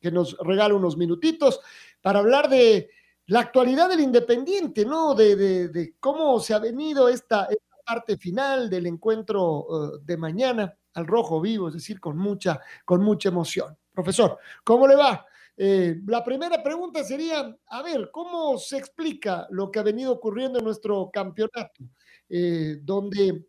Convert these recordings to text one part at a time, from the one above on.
que nos regala unos minutitos para hablar de la actualidad del Independiente, ¿no? De, cómo se ha venido esta, parte final del encuentro eh, de mañana al rojo vivo, es decir, con mucha, con mucha emoción. Profesor, ¿cómo le va? Eh, la primera pregunta sería, a ver, ¿cómo se explica lo que ha venido ocurriendo en nuestro campeonato? Eh, donde,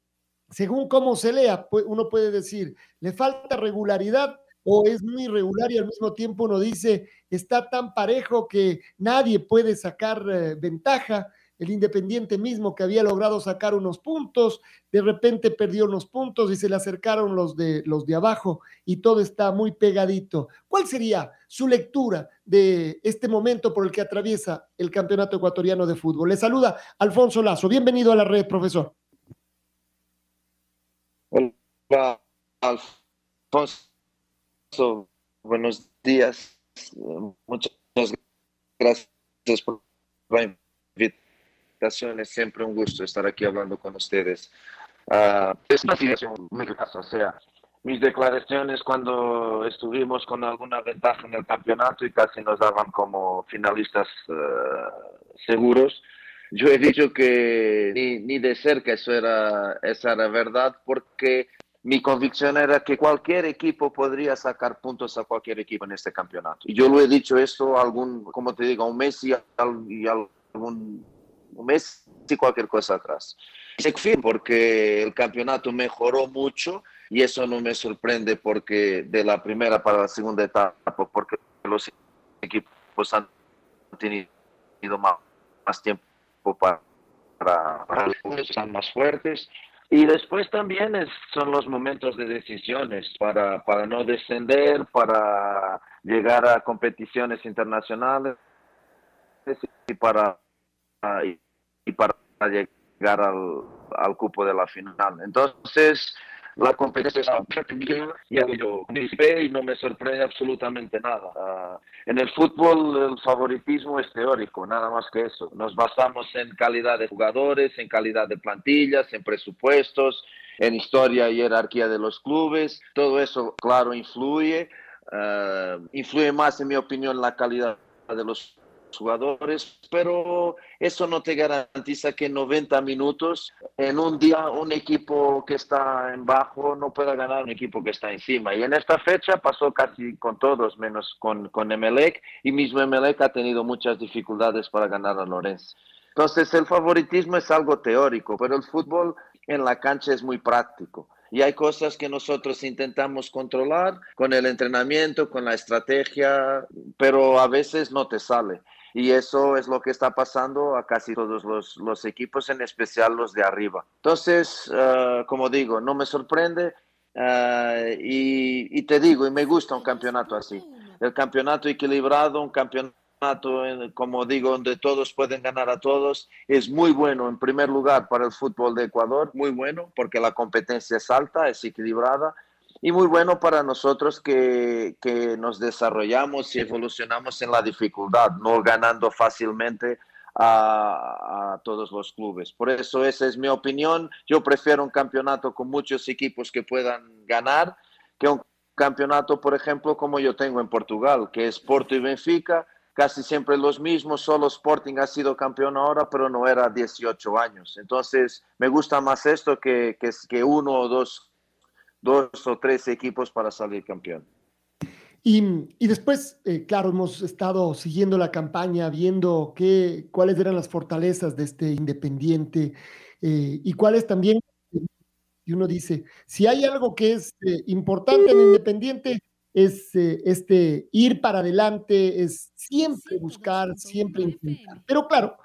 según cómo se lea, uno puede decir, le falta regularidad o es muy irregular y al mismo tiempo uno dice, está tan parejo que nadie puede sacar eh, ventaja. El Independiente mismo que había logrado sacar unos puntos, de repente perdió unos puntos y se le acercaron los de, los de abajo y todo está muy pegadito. ¿Cuál sería su lectura de este momento por el que atraviesa el Campeonato Ecuatoriano de Fútbol? Le saluda Alfonso Lazo. Bienvenido a la red, profesor. Hola, Alfonso buenos días. Muchas gracias por la invitación. Es siempre un gusto estar aquí hablando con ustedes. Uh, es una situación muy caso, o sea, mis declaraciones cuando estuvimos con alguna ventaja en el campeonato y casi nos daban como finalistas uh, seguros. Yo he dicho que ni, ni, de cerca eso era, esa era verdad porque mi convicción era que cualquier equipo podría sacar puntos a cualquier equipo en este campeonato. Y yo lo he dicho esto algún, como te digo, un mes y, algún un mes y cualquier cosa atrás. Fin porque el campeonato mejoró mucho y eso no me sorprende porque de la primera para la segunda etapa, porque los equipos han tenido más, tiempo para, para, para, están más fuertes y después también son los momentos de decisiones para, para no descender, para llegar a competiciones internacionales y para, y para llegar al, al cupo de la final. Entonces, la competencia y yo y no me sorprende absolutamente nada. Ah, en el fútbol el favoritismo es teórico, nada más que eso. Nos basamos en calidad de jugadores, en calidad de plantillas, en presupuestos, en historia y jerarquía de los clubes. Todo eso, claro, influye. Ah, influye más, en mi opinión, la calidad de los jugadores, pero eso no te garantiza que en 90 minutos, en un día, un equipo que está en bajo no pueda ganar un equipo que está encima. Y en esta fecha pasó casi con todos, menos con, con Emelec, y mismo Emelec ha tenido muchas dificultades para ganar a Lorenz. Entonces, el favoritismo es algo teórico, pero el fútbol en la cancha es muy práctico y hay cosas que nosotros intentamos controlar con el entrenamiento, con la estrategia, pero a veces no te sale. Y eso es lo que está pasando a casi todos los, equipos, en especial los de arriba. Entonces, ah, como digo, no me sorprende ah, y, te digo, y me gusta un campeonato así. El campeonato equilibrado, un campeonato, como digo, donde todos pueden ganar a todos, es muy bueno en primer lugar para el fútbol de Ecuador, muy bueno porque la competencia es alta, es equilibrada y muy bueno para nosotros que, que, nos desarrollamos y evolucionamos en la dificultad, no ganando fácilmente a, a, todos los clubes. Por eso esa es mi opinión. Yo prefiero un campeonato con muchos equipos que puedan ganar que un campeonato, por ejemplo, como yo tengo en Portugal, que es Porto y Benfica, casi siempre los mismos, solo Sporting ha sido campeón ahora, pero no era 18 años. Entonces, me gusta más esto que, que, que uno o dos dos o tres equipos para salir campeón. Y, y después, eh, claro, hemos estado siguiendo la campaña, viendo qué, cuáles eran las fortalezas de este Independiente eh, y cuáles también, y uno dice, si hay algo que es eh, importante en Independiente, es eh, este ir para adelante, es siempre buscar, siempre intentar. Pero claro,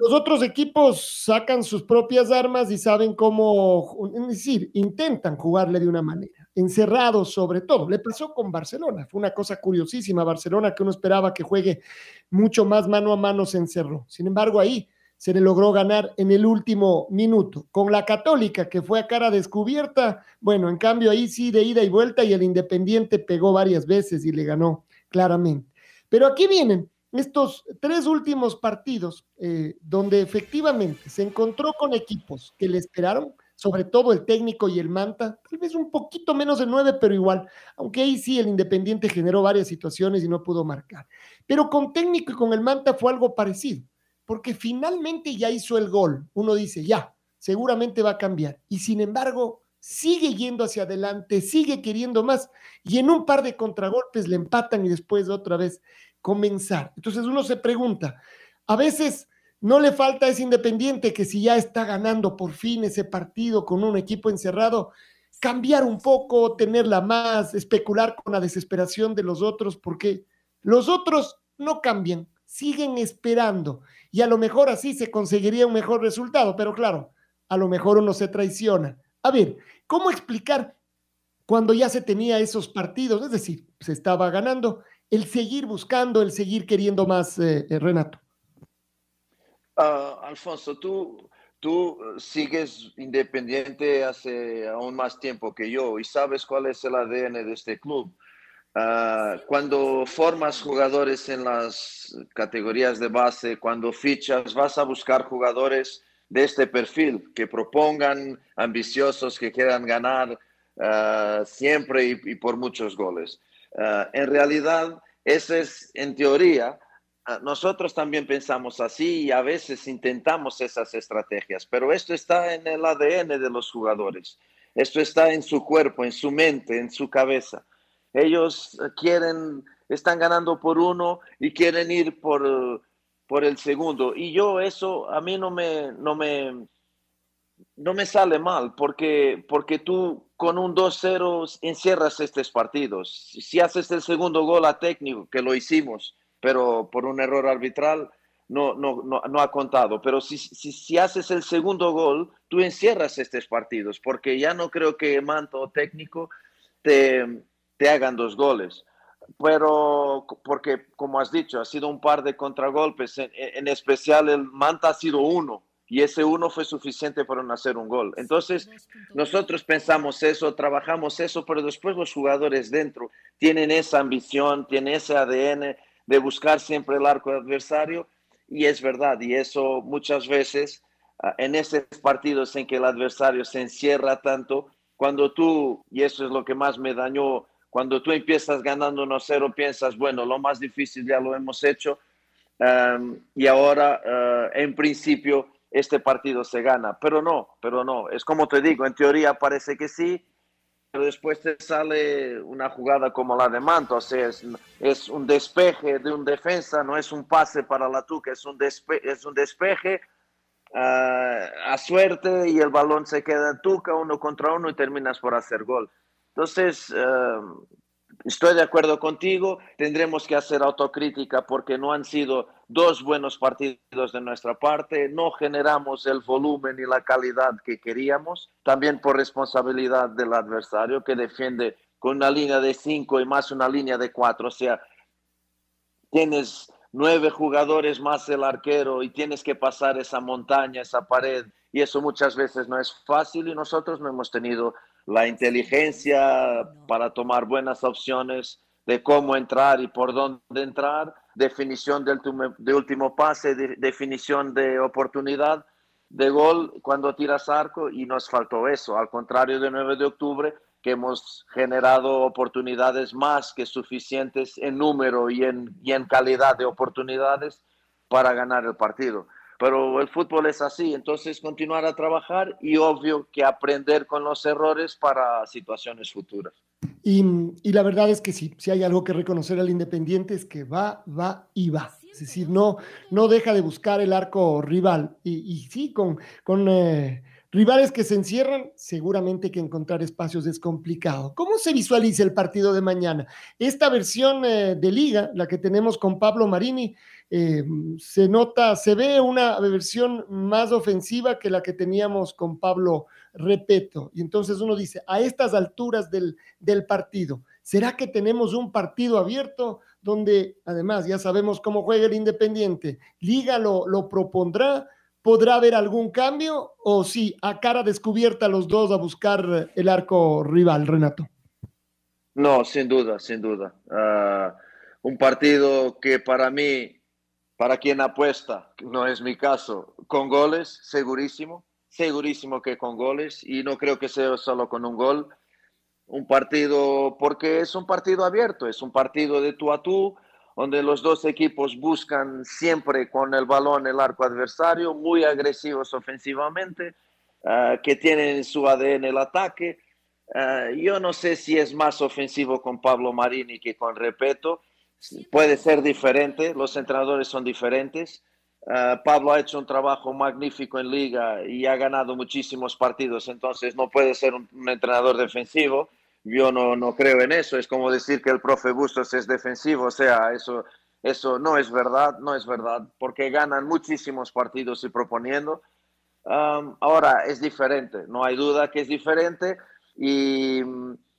los otros equipos sacan sus propias armas y saben cómo, es decir, intentan jugarle de una manera, encerrados sobre todo. Le pasó con Barcelona, fue una cosa curiosísima. Barcelona que uno esperaba que juegue mucho más mano a mano se encerró. Sin embargo, ahí se le logró ganar en el último minuto. Con la Católica, que fue a cara descubierta, bueno, en cambio ahí sí de ida y vuelta y el Independiente pegó varias veces y le ganó claramente. Pero aquí vienen estos tres últimos partidos eh, donde efectivamente se encontró con equipos que le esperaron, sobre todo el técnico y el Manta, tal vez un poquito menos de nueve, pero igual, aunque ahí sí el Independiente generó varias situaciones y no pudo marcar. Pero con técnico y con el Manta fue algo parecido porque finalmente ya hizo el gol. Uno dice, ya, seguramente va a cambiar. Y sin embargo, sigue yendo hacia adelante, sigue queriendo más. Y en un par de contragolpes le empatan y después otra vez comenzar. Entonces uno se pregunta, a veces no le falta ese independiente que si ya está ganando por fin ese partido con un equipo encerrado, cambiar un poco, tenerla más, especular con la desesperación de los otros, porque los otros no cambian, siguen esperando y a lo mejor así se conseguiría un mejor resultado, pero claro, a lo mejor uno se traiciona. A ver, ¿cómo explicar cuando ya se tenía esos partidos? Es decir, se estaba ganando, el seguir buscando, el seguir queriendo más, eh, eh, Renato. Uh, Alfonso, tú, tú sigues independiente hace aún más tiempo que yo y sabes cuál es el ADN de este club. Uh, cuando formas jugadores en las categorías de base, cuando fichas, vas a buscar jugadores de este perfil, que propongan, ambiciosos, que quieran ganar uh, siempre y, por muchos goles. Uh, en realidad, ese es, en teoría, nosotros también pensamos así y a veces intentamos esas estrategias, pero esto está en el ADN de los jugadores, esto está en su cuerpo, en su mente, en su cabeza ellos eh, quieren, están ganando por uno y quieren ir por, por el segundo. Y yo eso a mí no me, no me, no me sale mal porque, porque tú con un 2-0 encierras estos partidos. Si haces el segundo gol a técnico, que lo hicimos, pero por un error arbitral, no, no, no, ha contado. Pero si, si, si, haces el segundo gol, tú encierras estos partidos, porque ya no creo que Manto técnico te, te hagan dos goles. Pero, porque como has dicho, ha sido un par de contragolpes, en, en especial el Manta ha sido uno, y ese uno fue suficiente para no hacer un gol. Entonces, nosotros pensamos eso, trabajamos eso, pero después los jugadores dentro tienen esa ambición, tienen ese ADN de buscar siempre el arco adversario, y es verdad, y eso muchas veces ah, en esos partidos en que el adversario se encierra tanto, cuando tú, y eso es lo que más me dañó cuando tú empiezas ganando 1-0, piensas, bueno, lo más difícil ya lo hemos hecho y ahora, uh, en principio, este partido se gana. Pero no, pero no. Es como te digo, en teoría parece que sí, pero después te sale una jugada como la de Manto, o sea, es, es un despeje de un defensa, no es un pase para la Tuca, es un, despe es un despeje uh, a suerte y el balón se queda en Tuca uno contra uno y terminas por hacer gol. Entonces, uh, estoy de acuerdo contigo, tendremos que hacer autocrítica porque no han sido dos buenos partidos de nuestra parte, no generamos el volumen y la calidad que queríamos, también por responsabilidad del adversario que defiende con una línea de cinco y más una línea de cuatro, o sea, tienes nueve jugadores más el arquero y tienes que pasar esa montaña, esa pared, y eso muchas veces no es fácil y nosotros no hemos tenido la inteligencia para tomar buenas opciones de cómo entrar y por dónde entrar, definición de último pase, de, definición de oportunidad de gol cuando tiras arco y nos faltó eso, al contrario del 9 de octubre, que hemos generado oportunidades más que suficientes en número y en, y en calidad de oportunidades para ganar el partido. Pero el fútbol es así, entonces continuar a trabajar y obvio que aprender con los errores para situaciones futuras. Y, y la verdad es que si, si hay algo que reconocer al Independiente es que va, va y va. Es decir, no, no deja de buscar el arco rival. Y, y sí, con, con eh, rivales que se encierran, seguramente que encontrar espacios es complicado. ¿Cómo se visualiza el partido de mañana? Esta versión eh, de liga, la que tenemos con Pablo Marini, eh, se nota, se ve una versión más ofensiva que la que teníamos con Pablo Repeto. Y entonces uno dice, a estas alturas del, del partido, ¿será que tenemos un partido abierto donde además ya sabemos cómo juega el Independiente? ¿Liga lo, lo propondrá? ¿Podrá haber algún cambio o sí, a cara descubierta los dos a buscar el arco rival, Renato? No, sin duda, sin duda. Uh, un partido que para mí para quien apuesta, no es mi caso, con goles, segurísimo, segurísimo que con goles, y no creo que sea solo con un gol. Un partido, porque es un partido abierto, es un partido de tú a tú, donde los dos equipos buscan siempre con el balón el arco adversario, muy agresivos ofensivamente, uh, que tienen su ADN el ataque. Uh, yo no sé si es más ofensivo con Pablo Marini que con Repeto, puede ser diferente, los entrenadores son diferentes. Uh, Pablo ha hecho un trabajo magnífico en liga y ha ganado muchísimos partidos, entonces no puede ser un, un entrenador defensivo. Yo no, no, creo en eso. Es como decir que el profe Bustos es defensivo, o sea, eso, eso no es verdad, no es verdad, porque ganan muchísimos partidos y proponiendo. Ahora es diferente, no hay duda que es diferente y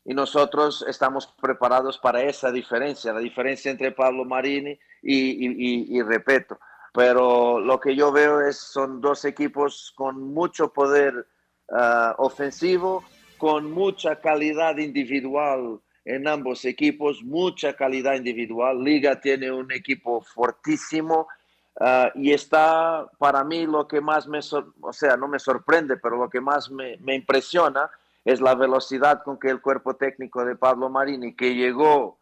y nosotros estamos preparados para esa diferencia, la diferencia entre Pablo Marini y, y, Repeto. Pero lo que yo veo es son dos equipos con mucho poder uh, ofensivo, con mucha calidad individual en ambos equipos, mucha calidad individual. Liga tiene un equipo fortísimo uh, y está para mí lo que más me, o sea, no me sorprende, pero lo que más me, me impresiona es la velocidad con que el cuerpo técnico de Pablo Marini, que llegó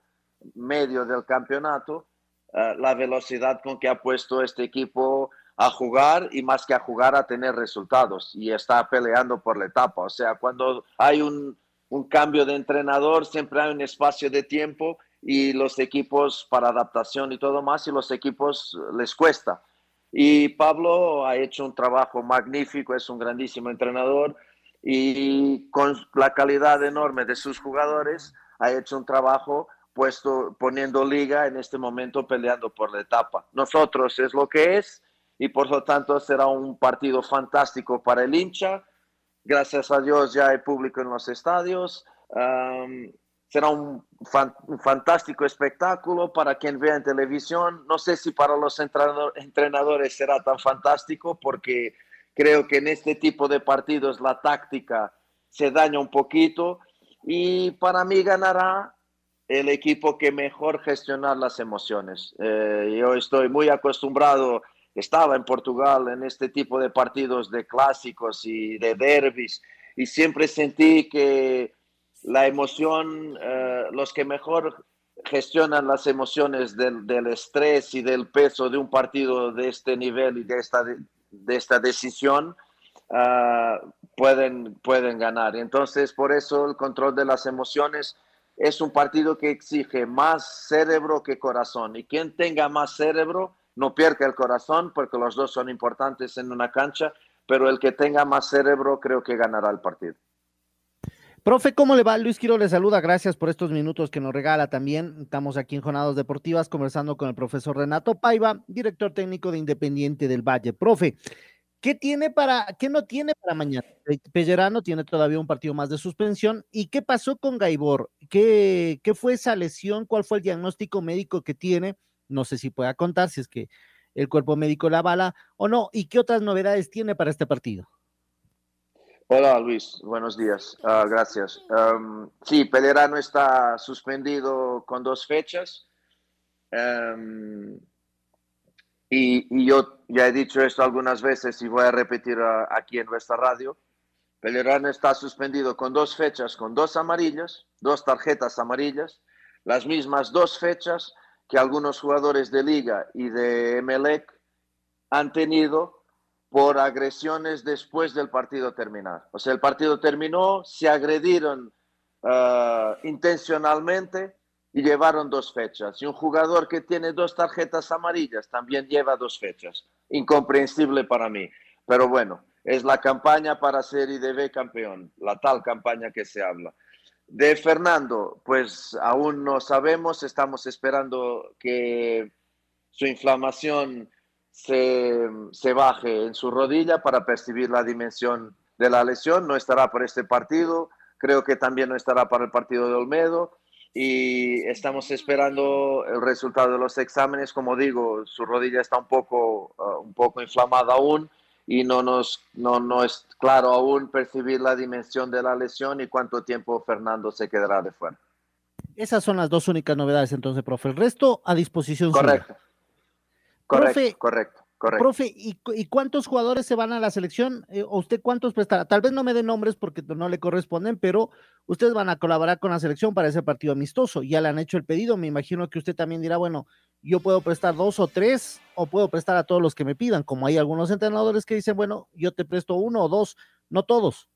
medio del campeonato, uh, la velocidad con que ha puesto este equipo a jugar y más que a jugar a tener resultados y está peleando por la etapa. O sea, cuando hay un, un cambio de entrenador, siempre hay un espacio de tiempo y los equipos para adaptación y todo más, y los equipos les cuesta. Y Pablo ha hecho un trabajo magnífico, es un grandísimo entrenador y con la calidad enorme de sus jugadores ha hecho un trabajo puesto poniendo liga en este momento peleando por la etapa. Nosotros es lo que es y por lo tanto será un partido fantástico para el hincha. Gracias a Dios ya hay público en los estadios. Um, será un, fan, un, fantástico espectáculo para quien vea en televisión. No sé si para los entrenadores será tan fantástico porque Creo que en este tipo de partidos la táctica se daña un poquito y para mí ganará el equipo que mejor gestionar las emociones. Eh, yo estoy muy acostumbrado, estaba en Portugal en este tipo de partidos de clásicos y de derbis y siempre sentí que la emoción, eh, los que mejor gestionan las emociones del, del, estrés y del peso de un partido de este nivel y de esta de esta decisión uh, pueden, pueden ganar. Entonces, por eso el control de las emociones es un partido que exige más cerebro que corazón. Y quien tenga más cerebro no pierde el corazón porque los dos son importantes en una cancha, pero el que tenga más cerebro creo que ganará el partido. Profe, ¿cómo le va? Luis Quiro le saluda, gracias por estos minutos que nos regala también. Estamos aquí en Jornadas Deportivas conversando con el profesor Renato Paiva, director técnico de Independiente del Valle. Profe, ¿qué tiene para, qué no tiene para mañana? Pellerano tiene todavía un partido más de suspensión. ¿Y qué pasó con Gaibor? ¿Qué, ¿Qué fue esa lesión? ¿Cuál fue el diagnóstico médico que tiene? No sé si pueda contar si es que el cuerpo médico la bala o no. ¿Y qué otras novedades tiene para este partido? Hola Luis, buenos días, uh, gracias. Um, sí, Pellerano está suspendido con dos fechas um, y, y, yo ya he dicho esto algunas veces y voy a repetir uh, aquí en nuestra radio. Pellerano está suspendido con dos fechas, con dos amarillas, dos tarjetas amarillas, las mismas dos fechas que algunos jugadores de liga y de Emelec han tenido por agresiones después del partido terminar. O sea, el partido terminó, se agredieron uh, intencionalmente y llevaron dos fechas. Y un jugador que tiene dos tarjetas amarillas también lleva dos fechas. Incomprensible para mí. Pero bueno, es la campaña para ser IDB campeón, la tal campaña que se habla. De Fernando, pues aún no sabemos, estamos esperando que su inflamación se, se, baje en su rodilla para percibir la dimensión de la lesión. No estará por este partido, creo que también no estará para el partido de Olmedo y estamos esperando el resultado de los exámenes. Como digo, su rodilla está un poco, uh, un poco inflamada aún y no, nos, no, no es claro aún percibir la dimensión de la lesión y cuánto tiempo Fernando se quedará de fuera. Esas son las dos únicas novedades entonces, profe. El resto a disposición. Correcto. Correcto, profe, correcto. Correcto. Profe, ¿y, ¿y, cuántos jugadores se van a la selección? Eh, ¿O usted cuántos prestará? Tal vez no me dé nombres porque no le corresponden, pero ustedes van a colaborar con la selección para ese partido amistoso. Ya le han hecho el pedido. Me imagino que usted también dirá, bueno, yo puedo prestar dos o tres, o puedo prestar a todos los que me pidan, como hay algunos entrenadores que dicen, bueno, yo te presto uno o dos, no todos.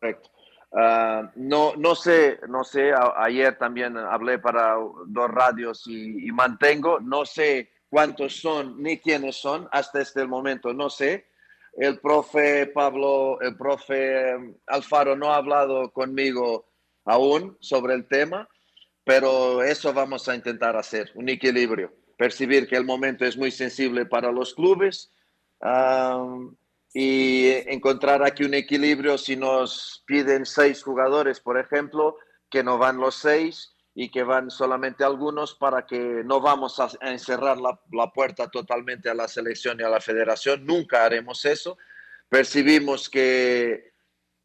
Correcto. Uh, no, no sé, no sé, a, ayer también hablé para dos radios y, y mantengo, no sé cuántos son ni quiénes son hasta este momento, no sé. El profe Pablo, el profe um, Alfaro no ha hablado conmigo aún sobre el tema, pero eso vamos a intentar hacer, un equilibrio, percibir que el momento es muy sensible para los clubes y encontrar aquí un equilibrio si nos piden seis jugadores, por ejemplo, que no van los seis y que van solamente algunos para que no vamos a, encerrar la, puerta totalmente a la selección y a la federación. Nunca haremos eso. Percibimos que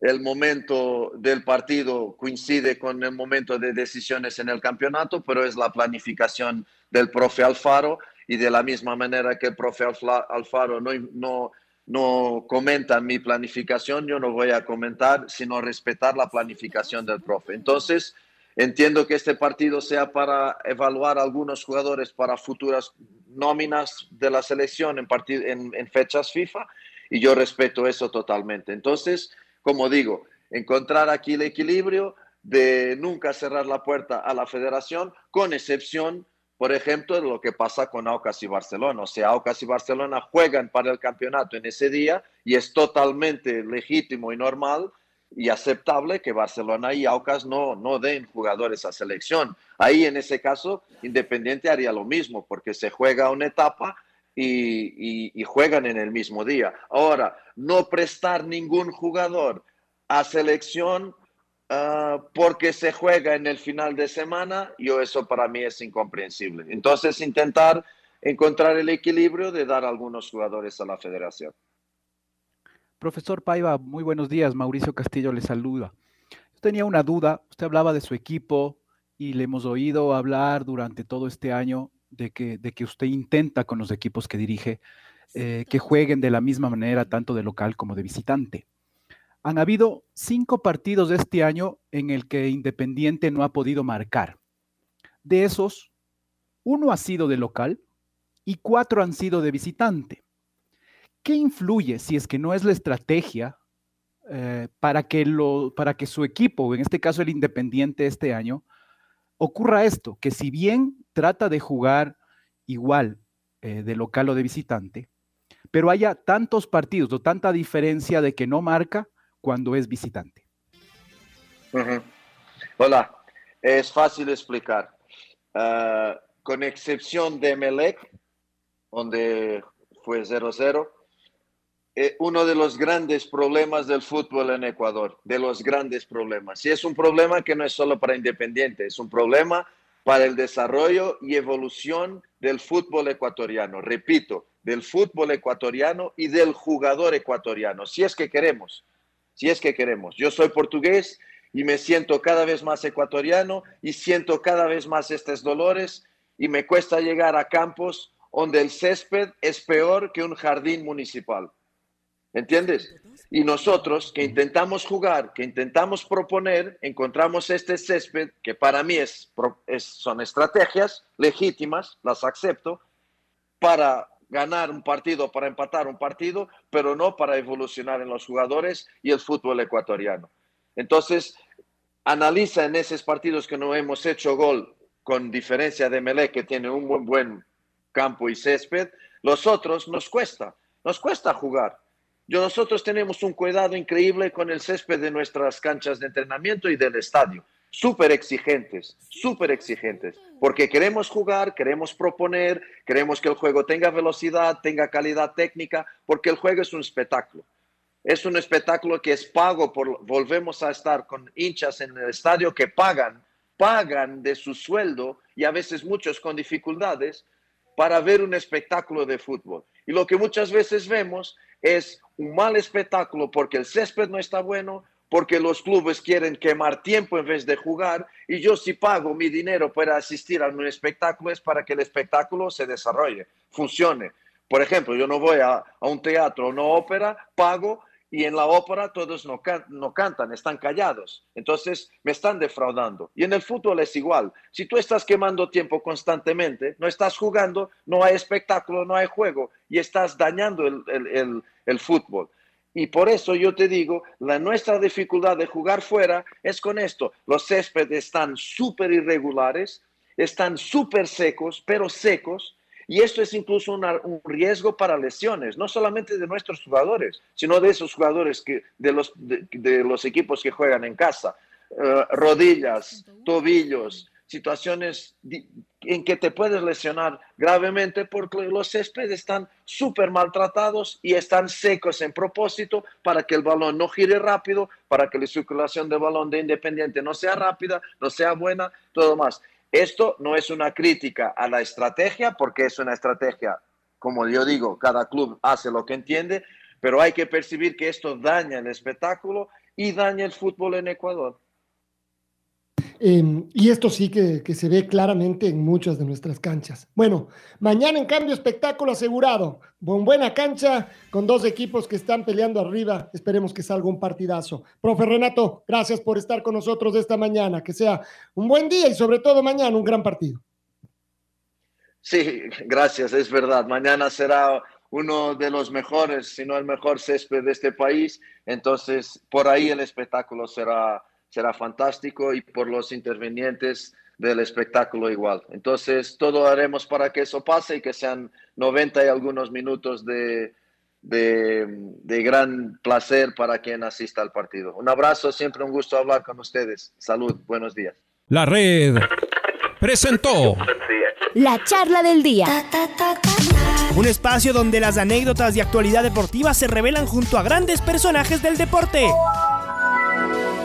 el momento del partido coincide con el momento de decisiones en el campeonato, pero es la planificación del profe Alfaro y de la misma manera que el profe Alfaro no, no, no comenta mi planificación, yo no voy a comentar, sino respetar la planificación del profe. Entonces, Entiendo que este partido sea para evaluar algunos jugadores para futuras nóminas de la selección en, en, en, fechas FIFA y yo respeto eso totalmente. Entonces, como digo, encontrar aquí el equilibrio de nunca cerrar la puerta a la federación, con excepción, por ejemplo, de lo que pasa con Aucas y Barcelona. O sea, Aucas y Barcelona juegan para el campeonato en ese día y es totalmente legítimo y normal y aceptable que Barcelona y Aucas no, no den jugadores a selección. Ahí en ese caso, Independiente haría lo mismo porque se juega una etapa y, juegan en el mismo día. Ahora, no prestar ningún jugador a selección uh, porque se juega en el final de semana, yo eso para mí es incomprensible. Entonces, intentar encontrar el equilibrio de dar algunos jugadores a la federación. Profesor Paiva, muy buenos días. Mauricio Castillo le saluda. Tenía una duda. Usted hablaba de su equipo y le hemos oído hablar durante todo este año de que, de que usted intenta con los equipos que dirige eh, que jueguen de la misma manera, tanto de local como de visitante. Han habido cinco partidos de este año en el que Independiente no ha podido marcar. De esos, uno ha sido de local y cuatro han sido de visitante. ¿Qué influye, si es que no es la estrategia, eh, para, que lo, para que su equipo, en este caso el Independiente este año, ocurra esto, que si bien trata de jugar igual eh, de local o de visitante, pero haya tantos partidos o tanta diferencia de que no marca cuando es visitante? Hola, es fácil explicar. Uh, con excepción de Melec, donde fue 0-0, eh, uno de los grandes problemas del fútbol en Ecuador, de los grandes problemas. Y es un problema que no es solo para Independiente, es un problema para el desarrollo y evolución del fútbol ecuatoriano. Repito, del fútbol ecuatoriano y del jugador ecuatoriano, si es que queremos, si es que queremos. Yo soy portugués y me siento cada vez más ecuatoriano y siento cada vez más estos dolores y me cuesta llegar a campos donde el césped es peor que un jardín municipal. ¿Entiendes? Y nosotros que intentamos jugar, que intentamos proponer, encontramos este césped que para mí es, es, son estrategias legítimas, las acepto, para ganar un partido, para empatar un partido, pero no para evolucionar en los jugadores y el fútbol ecuatoriano. Entonces, analiza en esos partidos que no hemos hecho gol, con diferencia de Melé, que tiene un buen, buen campo y césped, los otros nos cuesta, nos cuesta jugar. Yo, nosotros tenemos un cuidado increíble con el césped de nuestras canchas de entrenamiento y del estadio. Súper exigentes, súper exigentes, porque queremos jugar, queremos proponer, queremos que el juego tenga velocidad, tenga calidad técnica, porque el juego es un espectáculo. Es un espectáculo que es pago por, volvemos a estar con hinchas en el estadio que pagan, pagan de su sueldo y a veces muchos con dificultades para ver un espectáculo de fútbol. Y lo que muchas veces vemos es un mal espectáculo porque el césped no está bueno, porque los clubes quieren quemar tiempo en vez de jugar y yo si pago mi dinero para asistir a un espectáculo es para que el espectáculo se desarrolle, funcione. Por ejemplo, yo no voy a, a un teatro o una ópera, pago y en la ópera todos no, no, cantan, están callados. Entonces me están defraudando. Y en el fútbol es igual. Si tú estás quemando tiempo constantemente, no estás jugando, no hay espectáculo, no hay juego y estás dañando el, el, el, fútbol. Y por eso yo te digo, la nuestra dificultad de jugar fuera es con esto. Los céspedes están súper irregulares, están súper secos, pero secos y esto es incluso un riesgo para lesiones, no solamente de nuestros jugadores, sino de esos jugadores que, de, los, de, los equipos que juegan en casa. Eh, rodillas, tobillos, situaciones en que te puedes lesionar gravemente porque los céspedes están súper maltratados y están secos en propósito para que el balón no gire rápido, para que la circulación del balón de Independiente no sea rápida, no sea buena, todo más. Esto no es una crítica a la estrategia, porque es una estrategia, como yo digo, cada club hace lo que entiende, pero hay que percibir que esto daña el espectáculo y daña el fútbol en Ecuador. Em, y esto sí que, se ve claramente en muchas de nuestras canchas. Bueno, mañana en cambio espectáculo asegurado, buena cancha, con dos equipos que están peleando arriba. Esperemos que salga un partidazo. Profe Renato, gracias por estar con nosotros esta mañana. Que sea un buen día y sobre todo mañana un gran partido. Sí, gracias, es verdad. Mañana será uno de los mejores, si no el mejor césped de este país. Entonces, por ahí el espectáculo será será fantástico y por los intervinientes del espectáculo igual. Entonces, todo haremos para que eso pase y que sean 90 y algunos minutos de, de, gran placer para quien asista al partido. Un abrazo, siempre un gusto hablar con ustedes. Salud, buenos días. La red presentó la charla del día. Un espacio donde las anécdotas de actualidad deportiva se revelan junto a grandes personajes del deporte.